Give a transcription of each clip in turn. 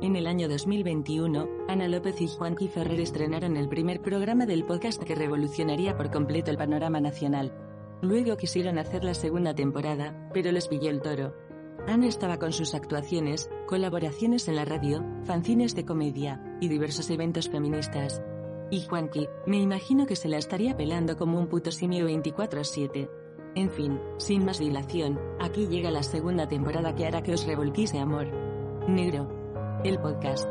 En el año 2021, Ana López y Juanqui Ferrer estrenaron el primer programa del podcast que revolucionaría por completo el panorama nacional. Luego quisieron hacer la segunda temporada, pero les pilló el toro. Ana estaba con sus actuaciones, colaboraciones en la radio, fanzines de comedia y diversos eventos feministas. Y Juanqui, me imagino que se la estaría pelando como un puto simio 24/7. En fin, sin más dilación, aquí llega la segunda temporada que hará que os revolquéis de amor. Negro, el podcast.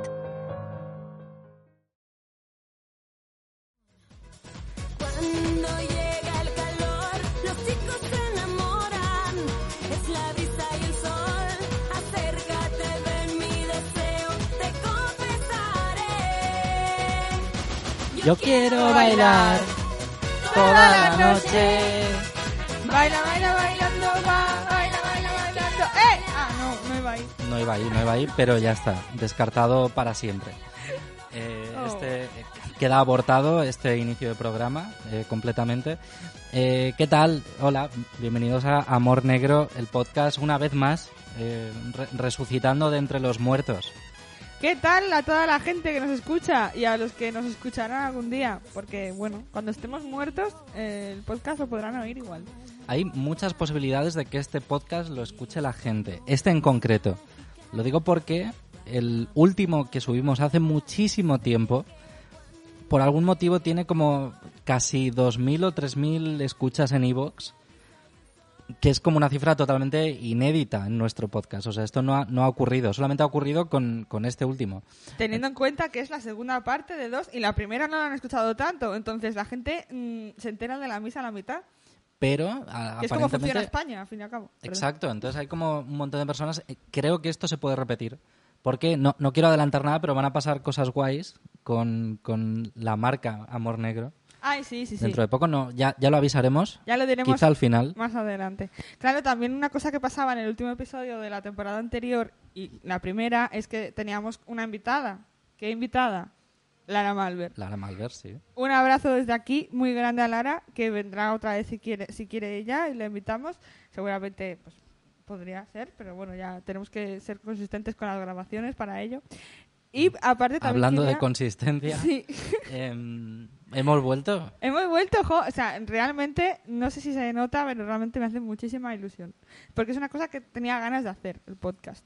Cuando llega el calor, los chicos se enamoran. Es la brisa y el sol. Acércate, ven mi deseo, te confesaré. Yo quiero bailar toda la noche. Baila, baila, bailando, no iba ahí. No iba ahí, pero ya está, descartado para siempre. Eh, Oh. este, queda abortado este inicio de programa eh, completamente. Eh, ¿Qué tal? Hola, bienvenidos a Amor Negro, el podcast una vez más, eh, re- resucitando de entre los muertos. ¿Qué tal a toda la gente que nos escucha y a los que nos escucharán algún día? Porque, bueno, cuando estemos muertos, eh, el podcast lo podrán oír igual. Hay muchas posibilidades de que este podcast lo escuche la gente, este en concreto. Lo digo porque el último que subimos hace muchísimo tiempo, por algún motivo tiene como casi 2.000 o 3.000 escuchas en iVoox, que es como una cifra totalmente inédita en nuestro podcast. O sea, esto no ha, no ha ocurrido, solamente ha ocurrido con, con este último. Teniendo en cuenta que es la segunda parte de dos y la primera no la han escuchado tanto, entonces la gente mm, se entera de la misa a la mitad, Pero, a- es como funciona. España, al fin y al cabo. Perdón. Exacto, entonces hay como un montón de personas. Eh, Creo que esto se puede repetir. Porque no, no quiero adelantar nada, pero van a pasar cosas guays con, con la marca Amor Negro. Ay, sí, sí, sí. Dentro de poco no, ya, ya lo avisaremos. Ya lo diremos Quizá al final. más adelante. Claro, también una cosa que pasaba en el último episodio de la temporada anterior y la primera es que teníamos una invitada. ¿Qué invitada? Lara Malver. Lara Malver, sí. Un abrazo desde aquí, muy grande a Lara, que vendrá otra vez si quiere, si quiere ella y la invitamos. Seguramente pues, podría ser, pero bueno, ya tenemos que ser consistentes con las grabaciones para ello. Y aparte también Hablando de consistencia, Sí. em, hemos vuelto. Hemos vuelto, jo, o sea, realmente, no sé si se nota, pero realmente me hace muchísima ilusión. Porque es una cosa que tenía ganas de hacer, el podcast.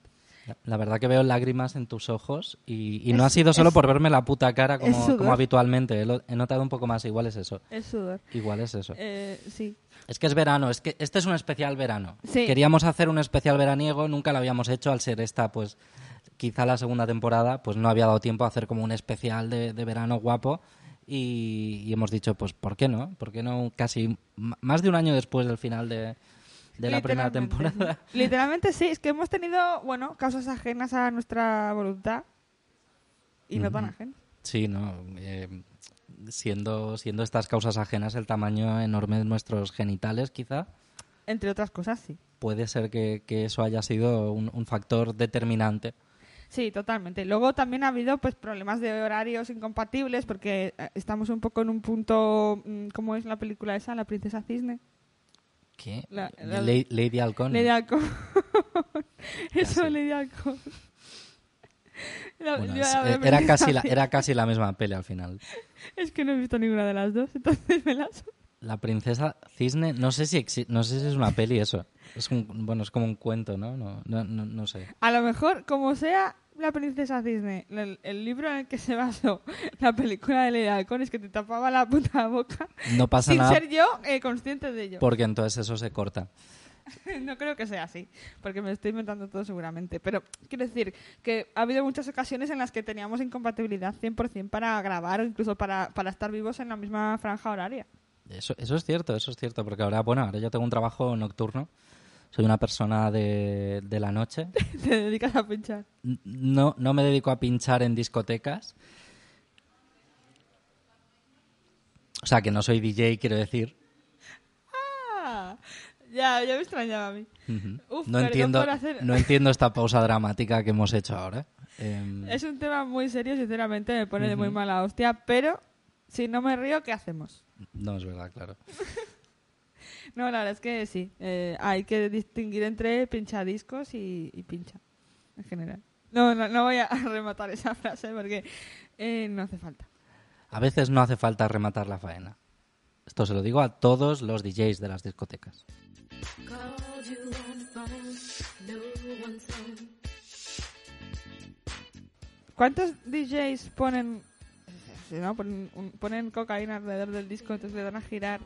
La- verdad que veo lágrimas en tus ojos y, y no Es- ha sido solo es- por verme la puta cara es como, habitualmente. He, lo- he notado un poco más, igual es eso. El sudor. Igual es eso. Eh, sí. Es que es verano, es que este es un especial verano. Sí. Queríamos hacer un especial veraniego, nunca lo habíamos hecho al ser esta, pues quizá la segunda temporada, pues no había dado tiempo a hacer como un especial de, de verano guapo y, y hemos dicho, pues ¿por qué no? ¿Por qué no casi más de un año después del final de, de la primera Literalmente. temporada? Literalmente sí, es que hemos tenido, bueno, causas ajenas a nuestra voluntad. Y no tan ajenas. Sí, no. eh, siendo, siendo estas causas ajenas el tamaño enorme de nuestros genitales, quizá. Entre otras cosas, sí. Puede ser que, que eso haya sido un, un factor determinante. Sí, totalmente. Luego también ha habido pues problemas de horarios incompatibles porque eh, estamos un poco en un punto, mm, ¿cómo es la película esa? La princesa cisne. ¿Qué? La- la- La- Lady Halcón. Lady Halcón. Eso, Casi. Lady Halcón. La- Bueno, es- era, casi la, era casi la misma peli al final. Es que no he visto ninguna de las dos, entonces me las... La princesa cisne, no sé si exi- no sé si es una peli eso. Es un, bueno, es como un cuento, ¿no? No, no, no, no sé. A lo mejor, como sea la princesa cisne, el, el libro en el que se basó la película de Lady Halcón es que te tapaba la puta boca No pasa sin nada ser yo eh, consciente de ello. porque entonces eso se corta. No creo que sea así, porque me estoy inventando todo seguramente. Pero quiero decir que ha habido muchas ocasiones en las que teníamos incompatibilidad 100% para grabar o incluso para, para estar vivos en la misma franja horaria. Eso, eso es cierto, eso es cierto, porque ahora, bueno, ahora yo tengo un trabajo nocturno, Soy una persona de, de la noche. Te dedicas a pinchar. No, no me dedico a pinchar en discotecas. O sea, que no soy DJ, quiero decir. Ah, ya, ya me extrañaba a mí. Uf, no, entiendo, hacer- no entiendo esta pausa dramática que hemos hecho ahora. Em, Es un tema muy serio, sinceramente, me pone de muy mala hostia, pero si no me río, ¿qué hacemos? No es verdad, claro. No, la verdad es que sí, eh, hay que distinguir entre pinchadiscos y, y pincha, en general. No, no, no voy a rematar esa frase porque eh, no hace falta. A veces no hace falta rematar la faena. Esto se lo digo a todos los DJs de las discotecas. ¿Cuántos DJs ponen, sí, ¿no? ponen, un- ponen cocaína alrededor del disco, entonces le dan a girar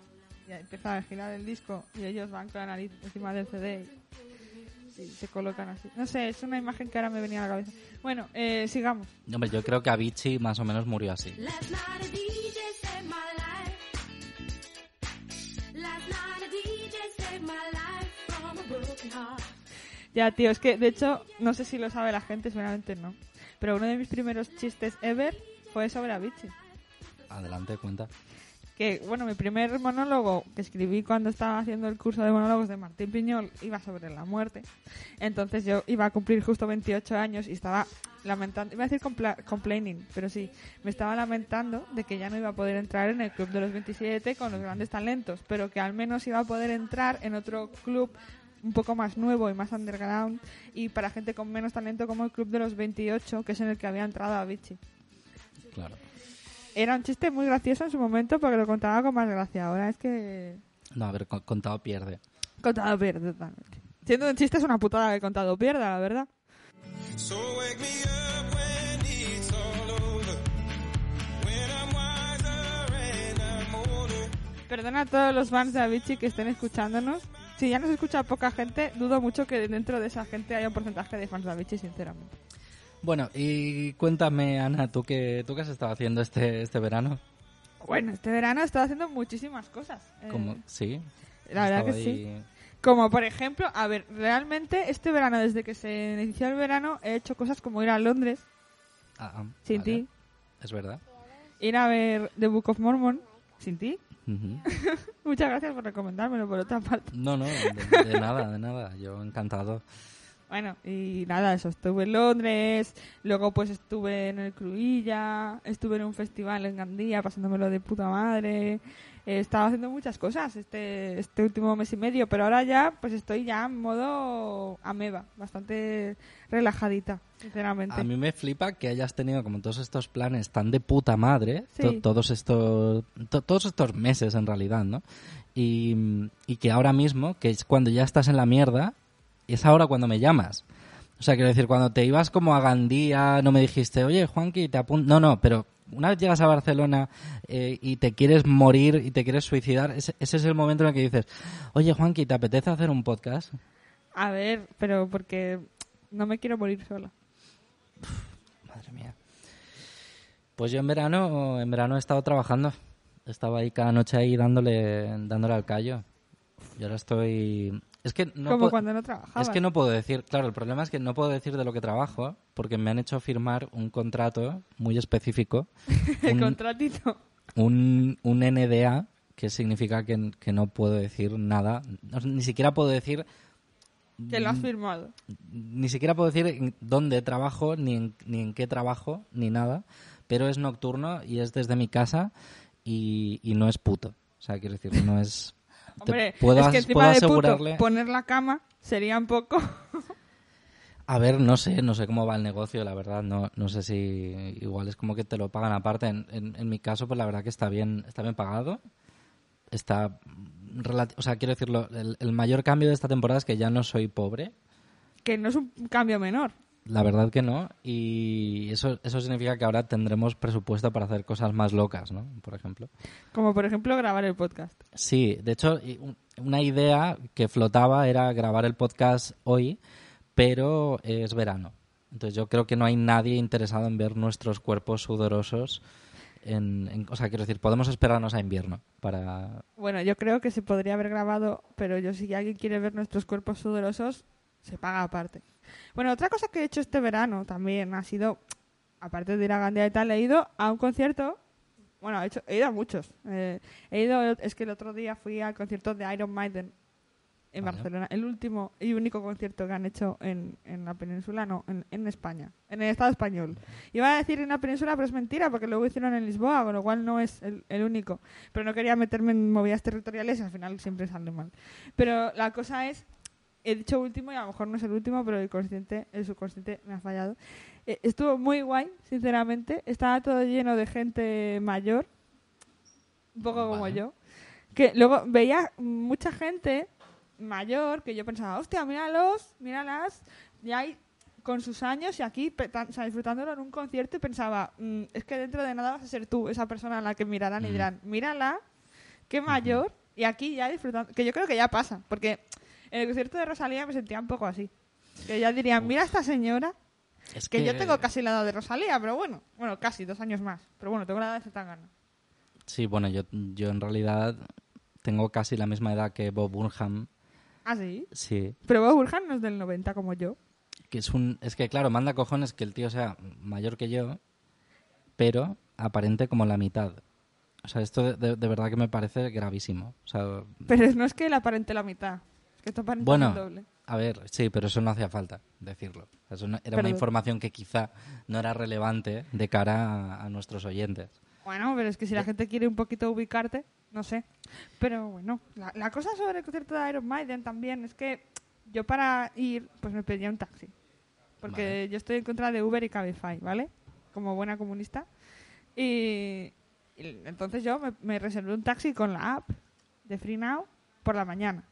y empiezan a girar el disco y ellos van con la nariz encima del CD y, y se colocan así? No sé, es una imagen que ahora me venía a la cabeza. Bueno, eh, sigamos. Hombre, yo creo que Avicii más o menos murió así. Ya, tío, es que de hecho, no sé si lo sabe la gente, seguramente no. Pero uno de mis primeros chistes ever fue sobre Avicii. Adelante, cuenta. Que, bueno, mi primer monólogo que escribí cuando estaba haciendo el curso de monólogos de Martín Piñol iba sobre la muerte. Entonces yo iba a cumplir justo 28 años y estaba lamentando, iba a decir compla- complaining, pero sí, me estaba lamentando de que ya no iba a poder entrar en el club de los 27 con los grandes talentos, pero que al menos iba a poder entrar en otro club un poco más nuevo y más underground y para gente con menos talento como el club de los 28, que es en el que había entrado Avicii. Claro. Era un chiste muy gracioso en su momento porque lo contaba con más gracia. Ahora es que No, a ver, con- contado pierde. contado pierde totalmente. Siendo un chiste es una putada que contado pierda, la verdad. So wake me up when it's all over. When I'm wiser and I'm older. Perdona a todos los fans de Avicii que estén escuchándonos. Si ya nos escucha poca gente, dudo mucho que dentro de esa gente haya un porcentaje de fans de Avicii, sinceramente. Bueno, y cuéntame, Ana, ¿tú qué, tú qué has estado haciendo este, este verano? Bueno, este verano he estado haciendo muchísimas cosas. Eh, Como, ¿Sí? la verdad que sí. Como por ejemplo, a ver, realmente este verano, desde que se inició el verano, he hecho cosas como ir a Londres Ah, ah, sin vale. ti, Es verdad. ir a ver The Book of Mormon sin ti. Muchas gracias por recomendármelo, por otra parte. No, no, de, de nada, de nada. Yo encantado. Bueno, y nada, eso, estuve en Londres, luego pues estuve en el Cruilla, estuve en un festival en Gandía pasándomelo de puta madre, he estado haciendo muchas cosas este, este último mes y medio, pero ahora ya pues estoy ya en modo ameba, bastante relajadita, sinceramente. A mí me flipa que hayas tenido como todos estos planes tan de puta madre, Sí. to- todos estos to- todos estos meses en realidad, ¿no? Y, y que ahora mismo, que es cuando ya estás en la mierda, es ahora cuando me llamas. O sea, quiero decir, cuando te ibas como a Gandía, no me dijiste, oye, Juanqui, te apunto. No, no, pero una vez llegas a Barcelona eh, y te quieres morir y te quieres suicidar, ese, ese es el momento en el que dices, oye, Juanqui, ¿te apetece hacer un podcast? A ver, pero porque no me quiero morir sola. Madre mía. Pues yo en verano, en verano he estado trabajando. Estaba ahí cada noche ahí dándole, dándole al callo. Y ahora estoy. Es que no Como puedo- cuando no trabajaba. Es que no puedo decir, claro, el problema es que no puedo decir de lo que trabajo porque me han hecho firmar un contrato muy específico, El un, contratito. un, un NDA, que significa que, que no puedo decir nada, no, ni siquiera puedo decir Que lo has firmado. ni siquiera puedo decir dónde trabajo, ni en, ni en qué trabajo, ni nada, pero es nocturno y es desde mi casa y, y no es puto. O sea, quiero decir, no es... Hombre, puedo es que encima puedo de puto, asegurarle... poner la cama sería un poco... A ver, no sé, no sé cómo va el negocio, la verdad, no, no sé si igual es como que te lo pagan aparte. En, en, en mi caso, pues la verdad que está bien, está bien pagado. Está, o sea, quiero decirlo, el, el mayor cambio de esta temporada es que ya no soy pobre, que no es un cambio menor. La verdad que no, y eso, eso significa que ahora tendremos presupuesto para hacer cosas más locas, ¿no? Por ejemplo. Como por ejemplo grabar el podcast. Sí, de hecho, una idea que flotaba era grabar el podcast hoy, pero es verano. Entonces yo creo que no hay nadie interesado en ver nuestros cuerpos sudorosos en, en- o sea, quiero decir, podemos esperarnos a invierno para... Bueno, yo creo que se podría haber grabado, pero yo si alguien quiere ver nuestros cuerpos sudorosos, se paga aparte. Bueno, otra cosa que he hecho este verano también ha sido, aparte de ir a Gandia y tal, he ido a un concierto. Bueno, he, hecho, he ido a muchos. Eh, he ido, es que el otro día fui al concierto de Iron Maiden en Vale. Barcelona, el último y único concierto que han hecho en, en la península, no, en, en España, en el Estado español. Iba a decir en la península, pero es mentira, porque luego hicieron en Lisboa, con lo cual no es el, el único. Pero no quería meterme en movidas territoriales y al final siempre sale mal. Pero la cosa es, he dicho último y a lo mejor no es el último, pero el consciente, el subconsciente me ha fallado. Eh, estuvo muy guay, sinceramente. Estaba todo lleno de gente mayor, un poco como Vale. yo. Que luego veía mucha gente mayor que yo pensaba, hostia, míralos, míralas, ya hay con sus años y aquí o sea, disfrutándolo en un concierto y pensaba, "Mm, es que dentro de nada vas a ser tú esa persona a la que mirarán y dirán, mírala, qué mayor, y aquí ya disfrutando, que yo creo que ya pasa, porque en el concierto de Rosalía me sentía un poco así, que ya dirían, mira a esta señora, Es que yo tengo casi la edad de Rosalía, pero bueno, bueno, casi dos años más, pero bueno, tengo la edad de Zetangana. Sí, bueno, yo, yo en realidad tengo casi la misma edad que Bob Burnham. Ah, sí, Sí, pero Bob Burhan no es del 90 como yo. que es un... Es que, claro, manda cojones que el tío sea mayor que yo, pero aparente como la mitad. O sea, esto de, de- de verdad que me parece gravísimo. O sea, Pero no es que él aparente la mitad, que Bueno, el doble. a ver, sí, pero eso no hacía falta decirlo. Eso no- era una información que quizá no era relevante de cara a, a nuestros oyentes. Bueno, pero es que si la gente quiere un poquito ubicarte, no sé. Pero bueno, la, la cosa sobre el concierto de Iron Maiden también es que yo para ir, pues me pedía un taxi. Porque Vale. yo estoy en contra de Uber y Cabify, ¿vale? Como buena comunista. Y, y entonces yo me, me reservé un taxi con la app de Free Now por la mañana.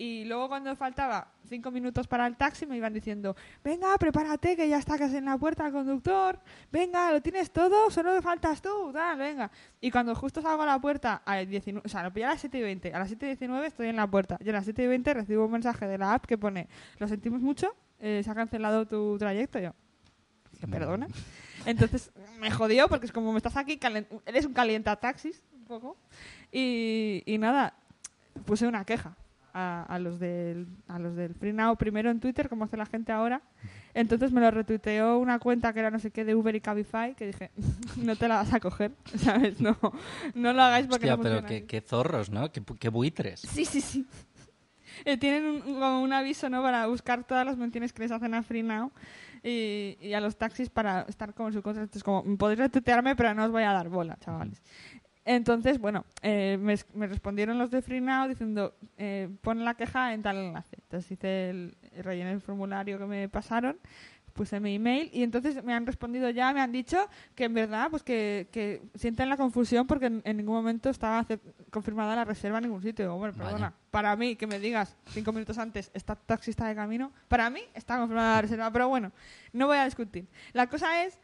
Y luego cuando faltaba cinco minutos para el taxi me iban diciendo, venga, prepárate que ya está casi en la puerta el conductor, venga, lo tienes todo, solo me faltas tú, tal, venga. Y cuando justo salgo a la puerta, a las 19, o sea, lo pillé a las 7 y 20, a las 7 y 19 estoy en la puerta. Y a las 7 y 20 recibo un mensaje de la app que pone, lo sentimos mucho, eh, se ha cancelado tu trayecto. Yo, ¿que perdona? Entonces me jodió porque es como me estás aquí, eres un calienta taxis, un poco. Y, y nada, puse una queja a, a los del, a los del Free Now primero en Twitter, como hace la gente ahora. Entonces me lo retuiteó una cuenta que era no sé qué de Uber y Cabify, que dije, no te la vas a coger, ¿sabes? No, no lo hagáis porque Hostia, no pero qué, así". qué zorros, ¿no? Qué, qué buitres. Sí, sí, sí. Eh, tienen un, como un aviso, ¿no? Para buscar todas las menciones que les hacen a Free Now y, y a los taxis para estar como en su contra. Entonces, como, podéis retuitearme, pero no os voy a dar bola, chavales. Entonces, bueno, eh, me, es- me respondieron los de Free Now diciendo, eh, pon la queja en tal enlace. Entonces hice el, rellené el formulario que me pasaron, puse mi email y entonces me han respondido ya, me han dicho que en verdad, pues que, que sienten la confusión porque en, en ningún momento estaba confirmada la reserva en ningún sitio. Bueno, Vaya. perdona, para mí que me digas cinco minutos antes, está taxista de camino, para mí está confirmada la reserva, pero bueno, no voy a discutir. La cosa es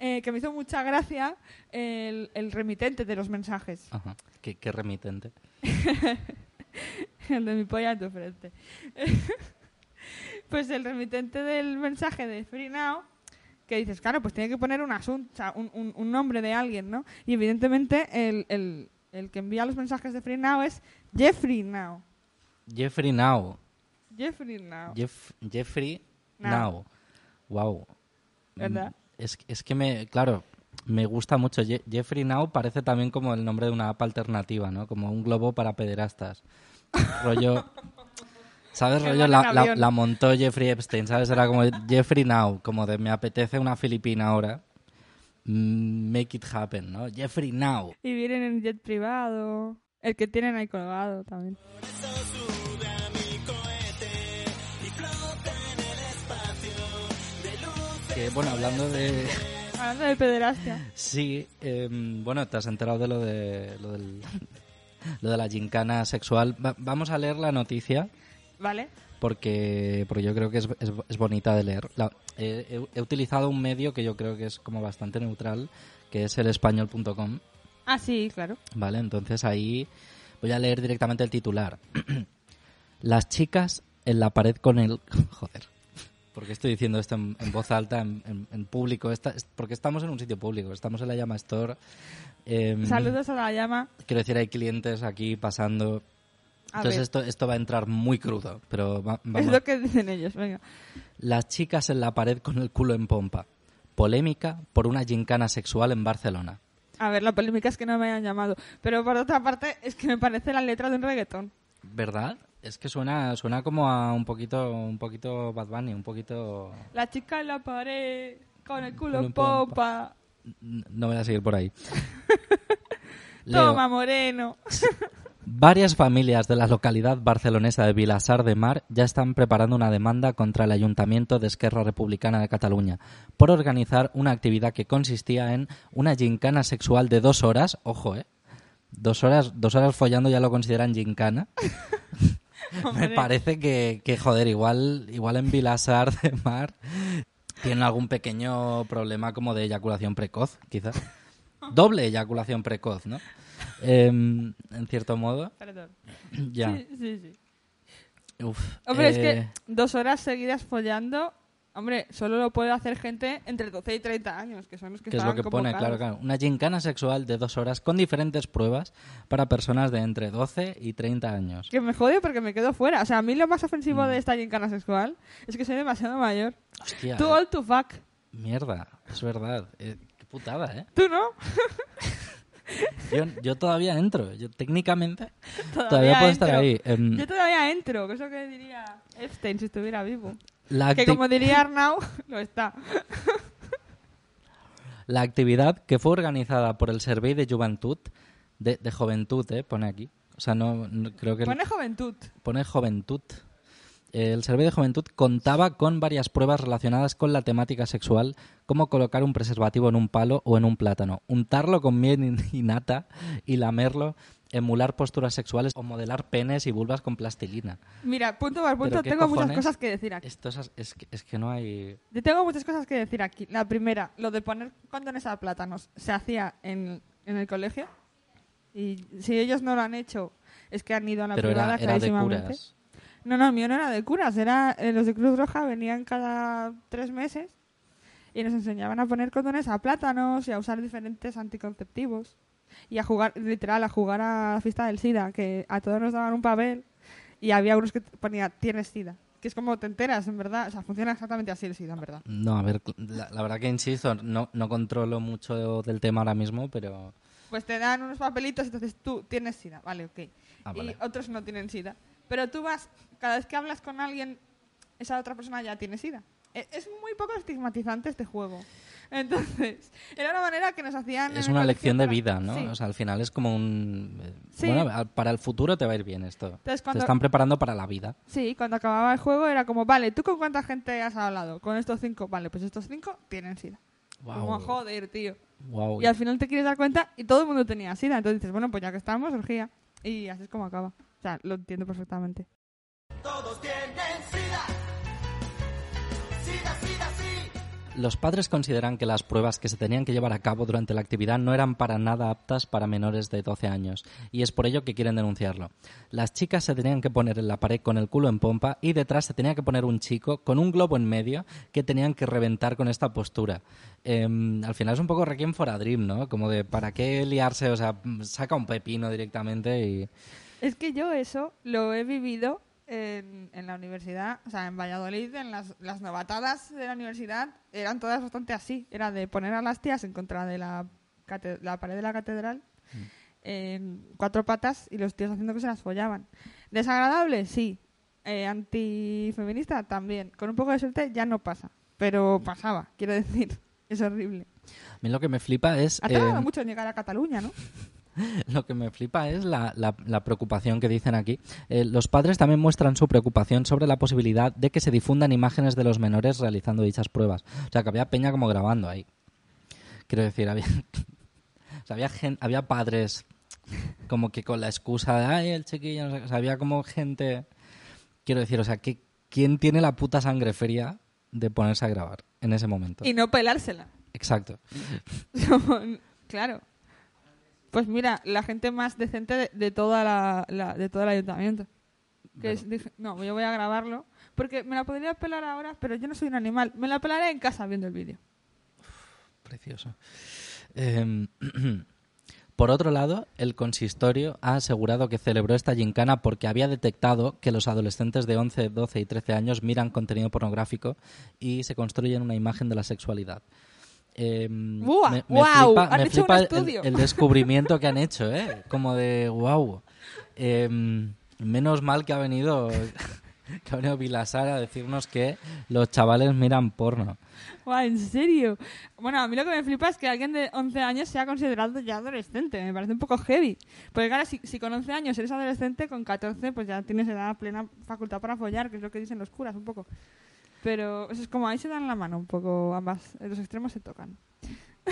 eh, que me hizo mucha gracia el, el remitente de los mensajes, Ajá. Qué, qué remitente. el de mi polla en tu frente. pues el remitente del mensaje de Free Now, que dices, claro, pues tiene que poner un asunto, un- un nombre de alguien, ¿no? Y evidentemente el, el- el que envía los mensajes de Free Now es Jeffrey Now. Jeffrey Now. Jeffrey Now. Jeff- Jeffrey Now. Now. Wow. ¿Verdad? Es, es que me, claro, me gusta mucho. Je- Jeffrey Now parece también como el nombre de una app alternativa, ¿no? Como un globo para pederastas. Rollo. ¿Sabes? Rollo la montó Jeffrey Epstein, ¿sabes? Era como Jeffrey Now, como de me apetece una filipina ahora. Mm, Make it happen, ¿no? Jeffrey Now. Y vienen en jet privado. El que tienen ahí colgado también. Que, bueno, hablando de... Hablando de pederastia. Sí, em, bueno, te has enterado de lo de lo, del, lo de la gincana sexual. Va- vamos a leer la noticia ¿Vale? porque, porque yo creo que es, es- es bonita de leer. La- he- he utilizado un medio que yo creo que es como bastante neutral, que es el español.com, Ah, sí, claro. ¿vale? Entonces ahí voy a leer directamente el titular. Las chicas en la pared con el... Joder. ¿Por qué estoy diciendo esto en, en voz alta, en, en- en público? Esta- es- porque estamos en un sitio público, estamos en la Llama Store. em, Saludos a la llama. Quiero decir, hay clientes aquí pasando. A Entonces ver, esto, esto va a entrar muy crudo, pero va- es vamos. lo que dicen ellos. Venga. Las chicas en la pared con el culo en pompa. Polémica por una gincana sexual en Barcelona. A ver, la polémica es que no me hayan llamado. Pero por otra parte, es que me parece la letra de un reggaetón. ¿Verdad? Es que suena, suena como a un poquito, un poquito Bad Bunny, un poquito... La chica en la pared, con el culo en pompa. popa. No voy a seguir por ahí. Leo, Toma, moreno. varias familias de la localidad barcelonesa de Vilassar de Mar ya están preparando una demanda contra el Ayuntamiento de Esquerra Republicana de Cataluña por organizar una actividad que consistía en una gincana sexual de dos horas, ojo, ¿eh? Dos horas, dos horas follando ya lo consideran gincana. Me parece que, que, joder, igual, igual en Vilasar de Mar tienen algún pequeño problema como de eyaculación precoz, quizás. Doble eyaculación precoz, ¿no? Em, en cierto modo, Perdón. ya. Sí, sí, sí. Uf, Hombre, es eh, que dos horas seguidas follando, hombre, solo lo puede hacer gente entre 12 y 30 años, que son los que que es lo que pone, claro, claro. Una gincana sexual de dos horas con diferentes pruebas para personas de entre 12 y 30 años. Que me jode porque me quedo fuera. O sea, a mí lo más ofensivo Mm. de esta gincana sexual es que soy demasiado mayor. Hostia, Too eh, old to fuck. mierda, es verdad. Eh, qué putada, ¿eh? ¿Tú no? Yo, yo todavía entro. Yo técnicamente Todavía, todavía puedo estar entro. ahí. Em, Yo todavía entro, que es lo que diría Epstein si estuviera vivo. La, Que como diría Arnau, lo está. la actividad que fue organizada por el Servei de Juventud, de, de Juventud, ¿eh? pone aquí. O sea, no, no- creo que... Pone juventud. pone Juventud. El Servei de Juventud contaba con varias pruebas relacionadas con la temática sexual, como colocar un preservativo en un palo o en un plátano, untarlo con miel y nata y lamerlo, emular posturas sexuales o modelar penes y vulvas con plastilina. Mira, punto por punto, ¿Pero qué tengo muchas cosas que decir aquí. Esto es, es que, es que no hay... Yo tengo muchas cosas que decir aquí. La primera, lo de poner condones a plátanos se hacía en, en el colegio. Y si ellos no lo han hecho, es que han ido a la Pero privada era, era de curas. No, no, el mío no era de curas. Era, eh, los de Cruz Roja venían cada tres meses y nos enseñaban a poner condones a plátanos y a usar diferentes anticonceptivos. Y a jugar, literal, a jugar a la fiesta del SIDA, que a todos nos daban un papel y había unos que ponía tienes SIDA. Que es como te enteras, en verdad. O sea, funciona exactamente así el SIDA, en verdad. No, a ver, la, la verdad que insisto, no, no controlo mucho del tema ahora mismo, pero... Pues te dan unos papelitos y entonces tú tienes SIDA, vale, ok. Ah, vale. Y otros no tienen SIDA. Pero tú vas, cada vez que hablas con alguien, esa otra persona ya tiene SIDA. E- Es muy poco estigmatizante este juego. Entonces, era una manera que nos hacían... Es una lección de vida, ¿no? Sí. O sea, al final es como un... Sí. Bueno, a- para el futuro te va a ir bien esto. Entonces, Te están preparando para la vida. Sí, cuando acababa el juego era como, vale, ¿tú con cuánta gente has hablado? Con estos cinco. Vale, pues estos cinco tienen SIDA. Wow. Como, joder, tío. Wow. Y al final te quieres dar cuenta y todo el mundo tenía SIDA. Entonces dices, bueno, pues ya que estamos, orgía. Y así es como acaba. O sea, lo entiendo perfectamente. Los padres consideran que las pruebas que se tenían que llevar a cabo durante la actividad no eran para nada aptas para menores de 12 años, y es por ello que quieren denunciarlo. Las chicas se tenían que poner en la pared con el culo en pompa y detrás se tenía que poner un chico con un globo en medio que tenían que reventar con esta postura. Em, al final es un poco Requiem for a ¿no? Como de, ¿para qué liarse? O sea, saca un pepino directamente y... Es que yo eso lo he vivido en, en la universidad, o sea, en Valladolid, en las, las novatadas de la universidad, eran todas bastante así. Era de poner a las tías en contra de la, la pared de la catedral en cuatro patas y los tíos haciendo que se las follaban. ¿Desagradable? Sí. Eh, ¿Antifeminista? También. Con un poco de suerte ya no pasa. Pero pasaba, quiero decir. Es horrible. A mí lo que me flipa es... Ha tardado em, mucho en llegar a Cataluña, ¿no? Lo que me flipa es la, la- la preocupación que dicen aquí. Eh, los padres también muestran su preocupación sobre la posibilidad de que se difundan imágenes de los menores realizando dichas pruebas. O sea, que había peña como grabando ahí. Quiero decir, había, o sea, había, gen- había padres como que con la excusa de, ay, el chiquillo, no sé qué". o sea, había como gente... Quiero decir, o sea, que, ¿quién tiene la puta sangre fría de ponerse a grabar en ese momento? Y no pelársela. Exacto. claro. Pues mira, la gente más decente de, de toda la, la- de todo el ayuntamiento. Que es- dije, no, yo voy a grabarlo. Porque me la podría pelar ahora, pero yo no soy un animal. Me la pelaré en casa viendo el vídeo. Precioso. Em, por otro lado, el consistorio ha asegurado que celebró esta gincana porque había detectado que los adolescentes de 11, 12 y 13 años miran contenido pornográfico y se construyen una imagen de la sexualidad. Em, me ¡Guau! flipa, Han me hecho un flipa el- estudio. el, descubrimiento que han hecho, ¿eh? Como de wow. menos mal que ha venido que ha venido Vilasar a decirnos que los chavales miran porno. ¿En serio? Bueno, a mí lo que me flipa es que alguien de 11 años sea considerado ya adolescente. Me parece un poco heavy. Porque claro, si, si con 11 años eres adolescente, con 14 pues ya tienes edad plena facultad para follar, que es lo que dicen los curas un poco. Pero eso es como ahí se dan la mano un poco ambas. Los extremos se tocan.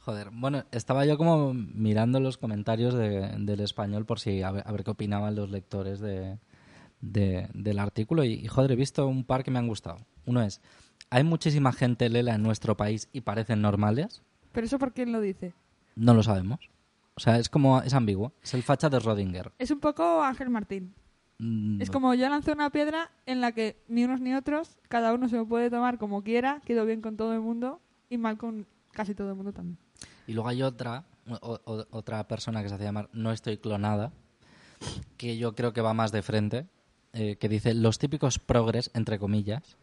Joder, bueno, estaba yo como mirando los comentarios de- del español por si a ver, a ver qué opinaban los lectores de, de- del artículo y, y, joder, he visto un par que me han gustado. Uno es, hay muchísima gente lela en nuestro país y parecen normales. Pero eso por quién lo dice. No lo sabemos. O sea, es como, es ambiguo. Es el facha de Rodinger. Es un poco Ángel Martín. Mm, Es como yo lancé una piedra en la que ni unos ni otros, cada uno se lo puede tomar como quiera, quedó bien con todo el mundo y mal con casi todo el mundo también. Y luego hay otra, o- o- otra persona que se hace llamar No estoy clonada, que yo creo que va más de frente, eh, que dice los típicos progres, entre comillas,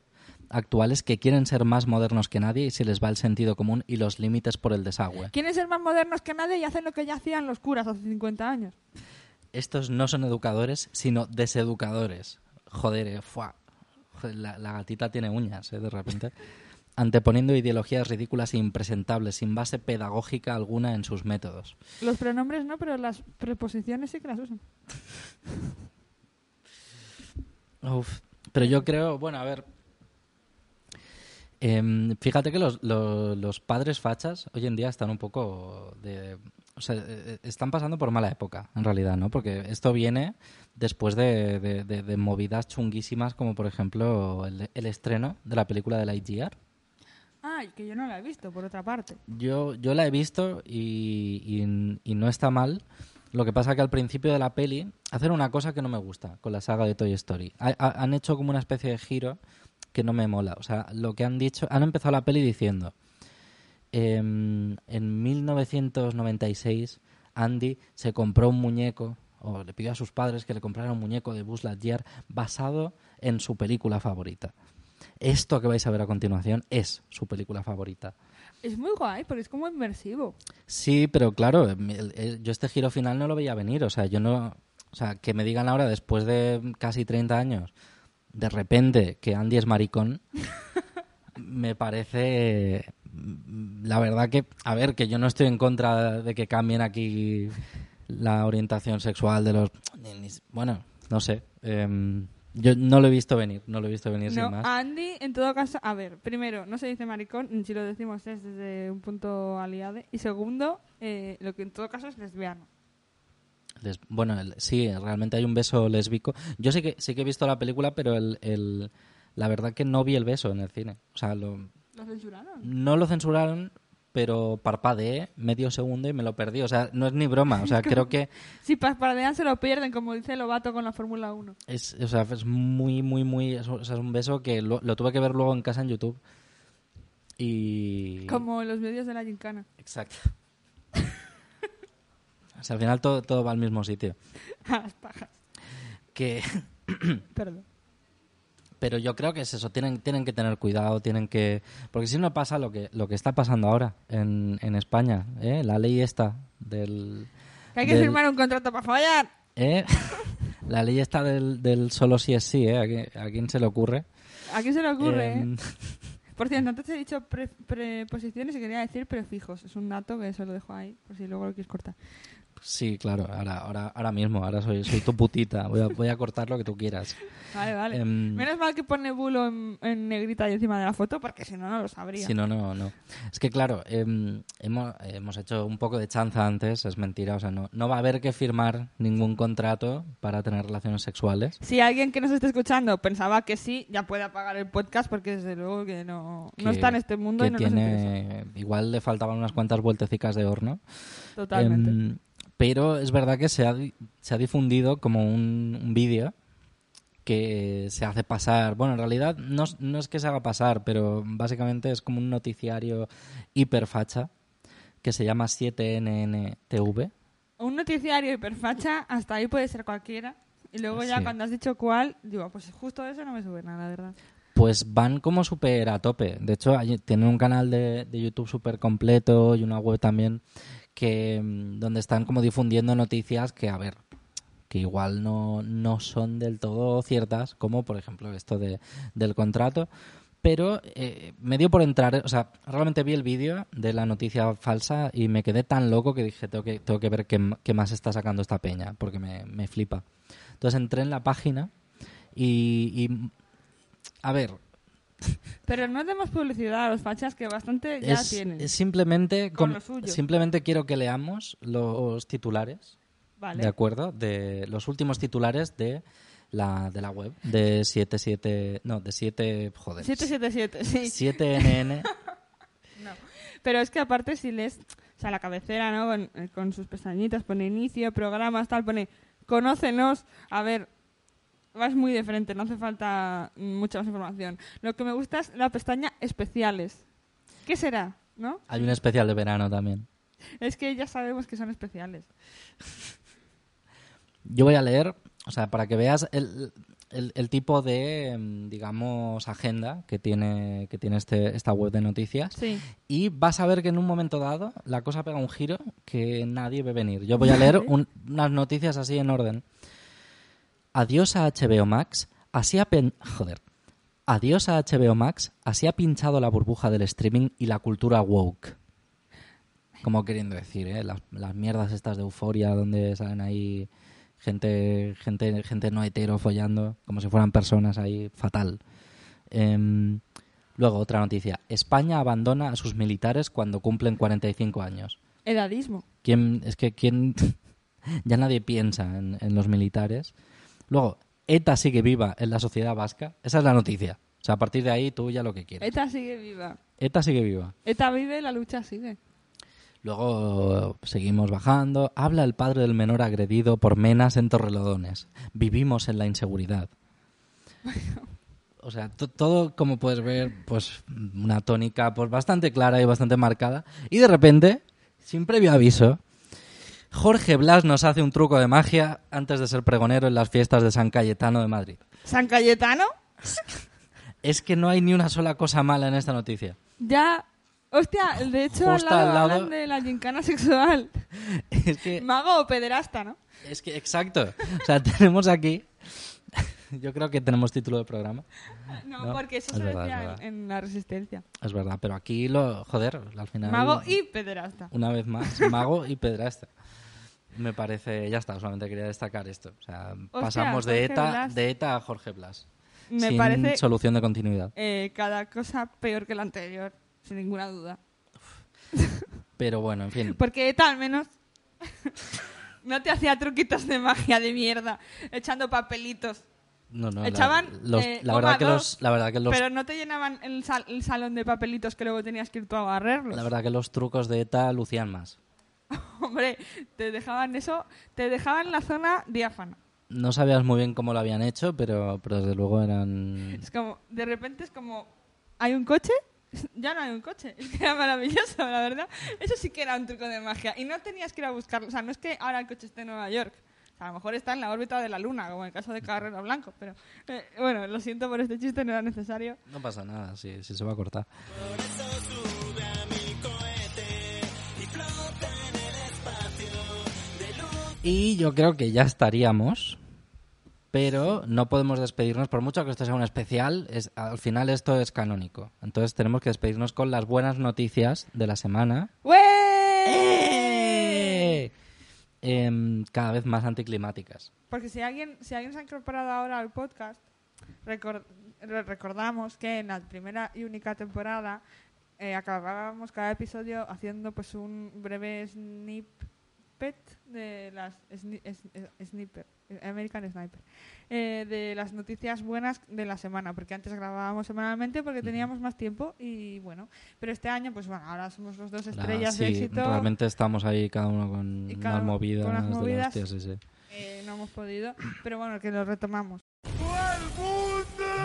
actuales que quieren ser más modernos que nadie y se les va el sentido común y los límites por el desagüe. Quieren ser más modernos que nadie y hacen lo que ya hacían los curas hace 50 años. Estos no son educadores, sino deseducadores. Joder, eh, fuá. Joder, la, la gatita tiene uñas, eh, de repente. Anteponiendo ideologías ridículas e impresentables, sin base pedagógica alguna en sus métodos. Los pronombres no, pero las preposiciones sí que las usan. Uf, pero yo creo, bueno, a ver. Em, fíjate que los, lo- los padres fachas hoy en día están un poco de. O sea, eh, están pasando por mala época, en realidad, ¿no? Porque esto viene después de, de- de- de movidas chunguísimas, como por ejemplo el, el estreno de la película de Lightyear. Ay, que yo no la he visto, por otra parte. Yo, yo la he visto y, y- y no está mal. Lo que pasa que al principio de la peli hacen una cosa que no me gusta con la saga de Toy Story. Ha- ha- han hecho como una especie de giro que no me mola. O sea, lo que han dicho, han empezado la peli diciendo, em, en 1996 Andy se compró un muñeco o le pidió a sus padres que le compraran un muñeco de Buzz Lightyear basado en su película favorita. Esto que vais a ver a continuación es su película favorita. Es muy guay, porque es como inmersivo. Sí, pero claro, el- el- yo este giro final no lo veía venir. O sea, yo no. O sea, que me digan ahora, después de casi 30 años, de repente que Andy es maricón, me parece. La verdad que. A ver, que yo no estoy en contra de que cambien aquí la orientación sexual de los. Bueno, no sé. em, yo no lo he visto venir, no lo he visto venir No, sin más. Andy, en todo caso, a ver, primero, no se dice maricón, si lo decimos es desde un punto aliade. Y segundo, eh, lo que en todo caso es lesbiano. Les- bueno, el- sí, realmente hay un beso lésbico. Yo sí que, sí que he visto la película, pero el, el- la verdad que no vi el beso en el cine. O sea, lo- ¿Lo censuraron? no lo censuraron, pero parpadeé medio segundo y me lo perdí. O sea, no es ni broma. O sea, creo que Si parpadean se lo pierden, como dice Lobato con la Fórmula 1. es, o sea, es muy, muy, muy... es- o sea, es un beso que lo, lo tuve que ver luego en casa en YouTube. Y... Como los medios de la gincana. Exacto. O sea, al final todo, todo va al mismo sitio. A las pajas. Que... Perdón. Pero yo creo que es eso, tienen, tienen que tener cuidado, tienen que... Porque si no pasa lo que, lo que está pasando ahora en, en España, ¿eh? la ley esta del... Que hay que del- firmar un contrato para follar. ¿eh? la ley esta del, del solo si es sí, ¿eh? ¿A, qui- a quién se le ocurre? ¿A quién se le ocurre? Em, eh? Por cierto, antes he dicho pre- preposiciones y quería decir prefijos. Es un dato que se lo dejo ahí, por si luego lo quieres cortar. Sí, claro, ahora, ahora, ahora mismo, ahora soy, soy tu putita, voy a, voy a cortar lo que tú quieras. Vale, vale. Em, Menos mal que pone bulo en, en negrita encima de la foto, porque si no, no lo sabría. Si no, no, no. Es que claro, em, hemos, hemos hecho un poco de chanza antes, es mentira, o sea, no, no va a haber que firmar ningún contrato para tener relaciones sexuales. Si alguien que nos esté escuchando pensaba que sí, ya puede apagar el podcast porque desde luego que no, no está en este mundo que y no nos tiene, igual le faltaban unas cuantas vueltecicas de horno. Totalmente. Em, Pero es verdad que se ha, se ha difundido como un, un vídeo que se hace pasar. Bueno, en realidad no, es- no es que se haga pasar, pero básicamente es como un noticiario hiperfacha que se llama 7NNTV. Un noticiario hiperfacha, hasta ahí puede ser cualquiera. Y luego ya Sí. cuando has dicho cuál, digo, pues justo eso no me sube nada, la verdad. Pues van como súper a tope. De hecho, hay- tienen un canal de, de YouTube súper completo y una web también que mm, donde están como difundiendo noticias que, a ver, que igual no, no son del todo ciertas, como por ejemplo esto de, del contrato. Pero eh, me dio por entrar, o sea, realmente vi el vídeo de la noticia falsa y me quedé tan loco que dije, tengo que, tengo que ver qué, qué más está sacando esta peña, porque me, me flipa. Entonces entré en la página y a ver, Pero no demos publicidad a los fachas que bastante ya es, tienen. es simplemente Con suyo. simplemente quiero que leamos los titulares Vale. de acuerdo de los últimos titulares de la de la web de 77 no de 7 joder 777, sí. 7nn No. Pero es que aparte si lees, o sea, la cabecera, ¿no? Con, eh, con sus pestañitas, pone inicio, programas, tal, pone conócenos. A ver, vas muy de frente, no hace falta mucha más información. Lo que me gusta es la pestaña especiales. ¿Qué será? ¿No? hay un especial de verano también Es que ya sabemos que son especiales. yo voy a leer o sea para que veas el, el, el tipo de mm, digamos agenda que tiene que tiene este esta web de noticias Sí. Y vas a ver que en un momento dado la cosa pega un giro que nadie ve venir. Yo voy a leer un- unas noticias así en orden. Adiós a HBO Max. Así ha pen- Joder. Adiós a HBO Max. Así ha pinchado la burbuja del streaming y la cultura woke. Como queriendo decir, ¿eh? Las, las mierdas estas de euforia donde salen ahí gente, gente, gente no hetero follando, como si fueran personas ahí, fatal. Em, luego, otra noticia. España abandona a sus militares cuando cumplen 45 años. Edadismo. ¿Quién, es que quién... ya nadie piensa en, en los militares. Luego, ETA sigue viva en la sociedad vasca. Esa es la noticia. O sea, a partir de ahí tú ya lo que quieras. ETA sigue viva. ETA sigue viva. ETA vive, la lucha sigue. Luego seguimos bajando. Habla el padre del menor agredido por menas en Torrelodones. Vivimos en la inseguridad. O sea, to- todo, como puedes ver, pues una tónica pues bastante clara y bastante marcada. Y de repente, sin previo aviso, Jorge Blas nos hace un truco de magia antes de ser pregonero en las fiestas de San Cayetano de Madrid. ¿San Cayetano? Es que no hay ni una sola cosa mala en esta noticia. Ya. Hostia, de hecho, al lado, al lado- hablan de la gincana sexual. Es que Mago o pederasta, ¿no? Es que, exacto. O sea, tenemos aquí. Yo creo que tenemos título de programa. No, No, porque eso es se verdad, decía es en, la resistencia. Es verdad, pero aquí lo. Joder, al final. Mago y pederasta. Una vez más, mago y pedrasta. Me parece. Ya está, solamente quería destacar esto. O sea, pasamos de Jorge ETA, Blas. de ETA a Jorge Blas. Me sin parece solución de continuidad. eh, cada cosa peor que la anterior, sin ninguna duda. Pero bueno, en fin. Porque ETA al menos no te hacía truquitos de magia de mierda, echando papelitos. No, no, la- Echaban, los- eh, la, verdad que dos, los, la verdad que los Pero no te llenaban el, sal- el salón de papelitos que luego tenías que ir tú a barrerlos. La verdad que los trucos de ETA lucían más. Hombre, te dejaban eso, te dejaban la zona diáfana. No sabías muy bien cómo lo habían hecho, pero, pero desde luego eran... Es como, de repente es como, ¿hay un coche? Ya no hay un coche. Es que era maravilloso, la verdad. Eso sí que era un truco de magia. Y no tenías que ir a buscarlo. O sea, no es que ahora el coche esté en Nueva York. O sea, a lo mejor está en la órbita de la Luna, como en el caso de Carrera Blanco. Pero, eh, bueno, lo siento por este chiste, no era necesario. No pasa nada, si, si se va a cortar. Y yo creo que ya estaríamos, pero no podemos despedirnos, por mucho que esto sea un especial, es, al final esto es canónico. Entonces tenemos que despedirnos con las buenas noticias de la semana. ¡Eh! Em, cada vez más anticlimáticas. Porque si alguien, si alguien se ha incorporado ahora al podcast, recor- re- recordamos que en la primera y única temporada eh, acabábamos cada episodio haciendo pues un breve snip De las sni- es- es- Sniper, American Sniper, eh, de las noticias buenas de la semana, porque antes grabábamos semanalmente porque teníamos más tiempo y bueno, pero este año pues bueno, ahora somos los dos La- estrellas de sí, éxito, realmente estamos ahí cada uno con Y cada unas movidas, con unas de la movidas. hostia, sí, sí. eh, no hemos podido, pero bueno, que lo retomamos.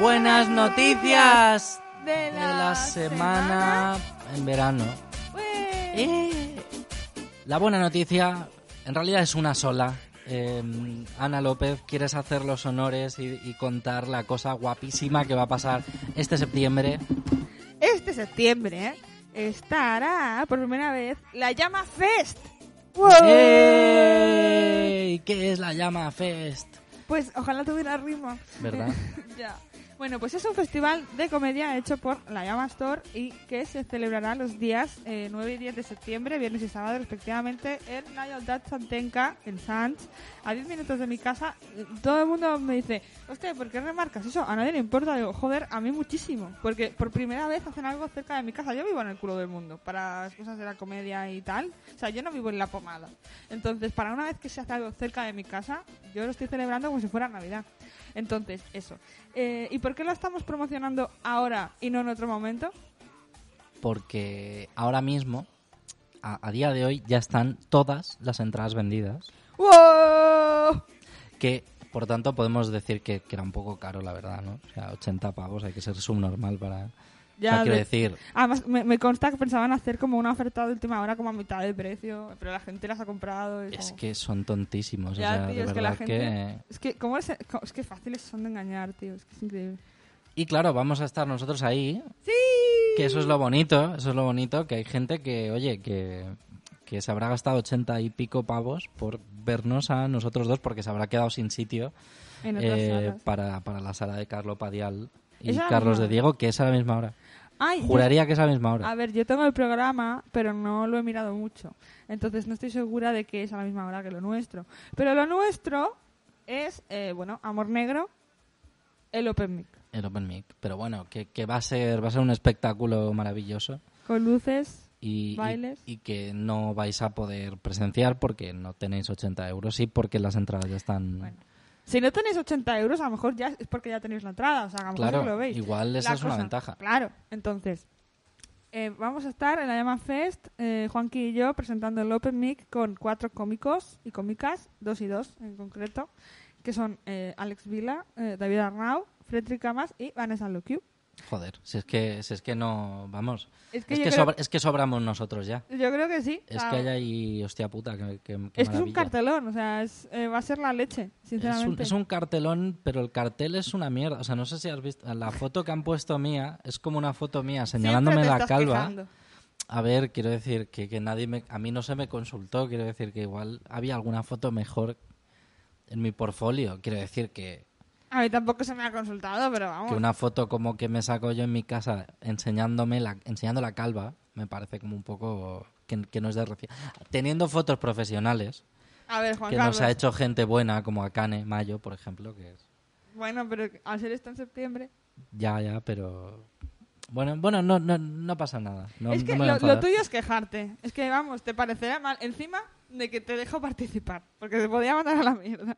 Buenas noticias De de la semana en verano. Eh, La buena noticia, en realidad es una sola. Eh, Ana López, ¿quieres hacer los honores y, y contar la cosa guapísima que va a pasar este septiembre? Este septiembre estará por primera vez la Llama Fest. ¡Ey! ¿Qué es la Llama Fest? Pues ojalá tuviera rima. ¿Verdad? ya. Bueno, pues es un festival de comedia hecho por la Llama Store y que se celebrará los días eh, 9 y 10 de septiembre, viernes y sábado respectivamente, en Nayaldad Santenca, en Sanz, a 10 minutos de mi casa. Todo el mundo me dice, hostia, ¿por qué remarcas eso? A nadie le importa. Digo, joder, a mí muchísimo, porque por primera vez hacen algo cerca de mi casa. Yo vivo en el culo del mundo para las cosas de la comedia y tal. O sea, yo no vivo en la pomada. Entonces, para una vez que se hace algo cerca de mi casa, yo lo estoy celebrando como si fuera Navidad. Entonces, eso. Eh, ¿Y por qué lo estamos promocionando ahora y no en otro momento? Porque ahora mismo, a, a día de hoy, ya están todas las entradas vendidas. ¡Wow! Que, por tanto, podemos decir que, que era un poco caro, la verdad, ¿no? O sea, 80 pavos, hay que ser subnormal para... Ya o sea, quiero de- decir, Además, me, me consta que pensaban hacer como una oferta de última hora como a mitad de precio, pero la gente las ha comprado. y es como- que son tontísimos. Ya, o sea, tío, es que la gente... que... Es que, ¿cómo es, que fáciles son de engañar, tío. Es que es increíble. Y claro, vamos a estar nosotros ahí, ¡Sí! que eso es lo bonito, eso es lo bonito, que hay gente que, oye, que, que se habrá gastado 80 y pico pavos por vernos a nosotros dos, porque se habrá quedado sin sitio eh, para, para la sala de Carlo Padial y ¿Es a la Carlos de? Diego, que es a la misma hora. Ay, yo- Juraría que es a la misma hora. A ver, yo tengo el programa, pero no lo he mirado mucho. Entonces no estoy segura de que es a la misma hora que lo nuestro. Pero lo nuestro es, eh, bueno, Amor Negro, el Open Mic. El Open Mic. Pero bueno, que, que va a ser va a ser un espectáculo maravilloso Con luces. y, y- Bailes. y que no vais a poder presenciar porque no tenéis 80 euros y porque las entradas ya están... Bueno, Si no tenéis 80 euros, a lo mejor ya es porque ya tenéis la entrada. O sea, a lo mejor Claro, lo veis. igual esa La es una ventaja. Claro, entonces, eh, vamos a estar en la Llama Fest, eh, Juanqui y yo, presentando el Open Mic con cuatro cómicos y cómicas, dos y dos en concreto, que son eh, Alex Vila, eh, David Arnau, Frederick Camas y Vanessa Luquiu. Joder, si es que, si es que no... Vamos. Es que, Es yo, que, creo, sobra- es que sobramos nosotros ya. yo creo que sí. Es que hay ahí... Hostia puta, que, que- qué es que es un cartelón, o sea, es, eh, va a ser la leche, Es un, sinceramente. es un cartelón, pero el cartel es una mierda. O sea, no sé si has visto. La foto que han puesto mía es como una foto mía señalándome la calva. quejando. A ver, quiero decir que, que nadie me. A mí no se me consultó. Quiero decir que igual había alguna foto mejor en mi portfolio. Quiero decir que, A mí tampoco se me ha consultado, pero vamos. que una foto como que me saco yo en mi casa enseñándome la, enseñando la calva me parece como un poco. Que, que no es de recién. Teniendo fotos profesionales, A ver, Juan que Carlos. nos ha hecho gente buena, como Akane Mayo, por ejemplo, que es. Bueno, pero al ser esto en septiembre... Ya, ya, pero. Bueno, bueno, no, no, no pasa nada. No, es que no lo, tuyo es quejarte. Es que, vamos, te parecerá mal. Encima de que te dejo participar. Porque te podía mandar a la mierda.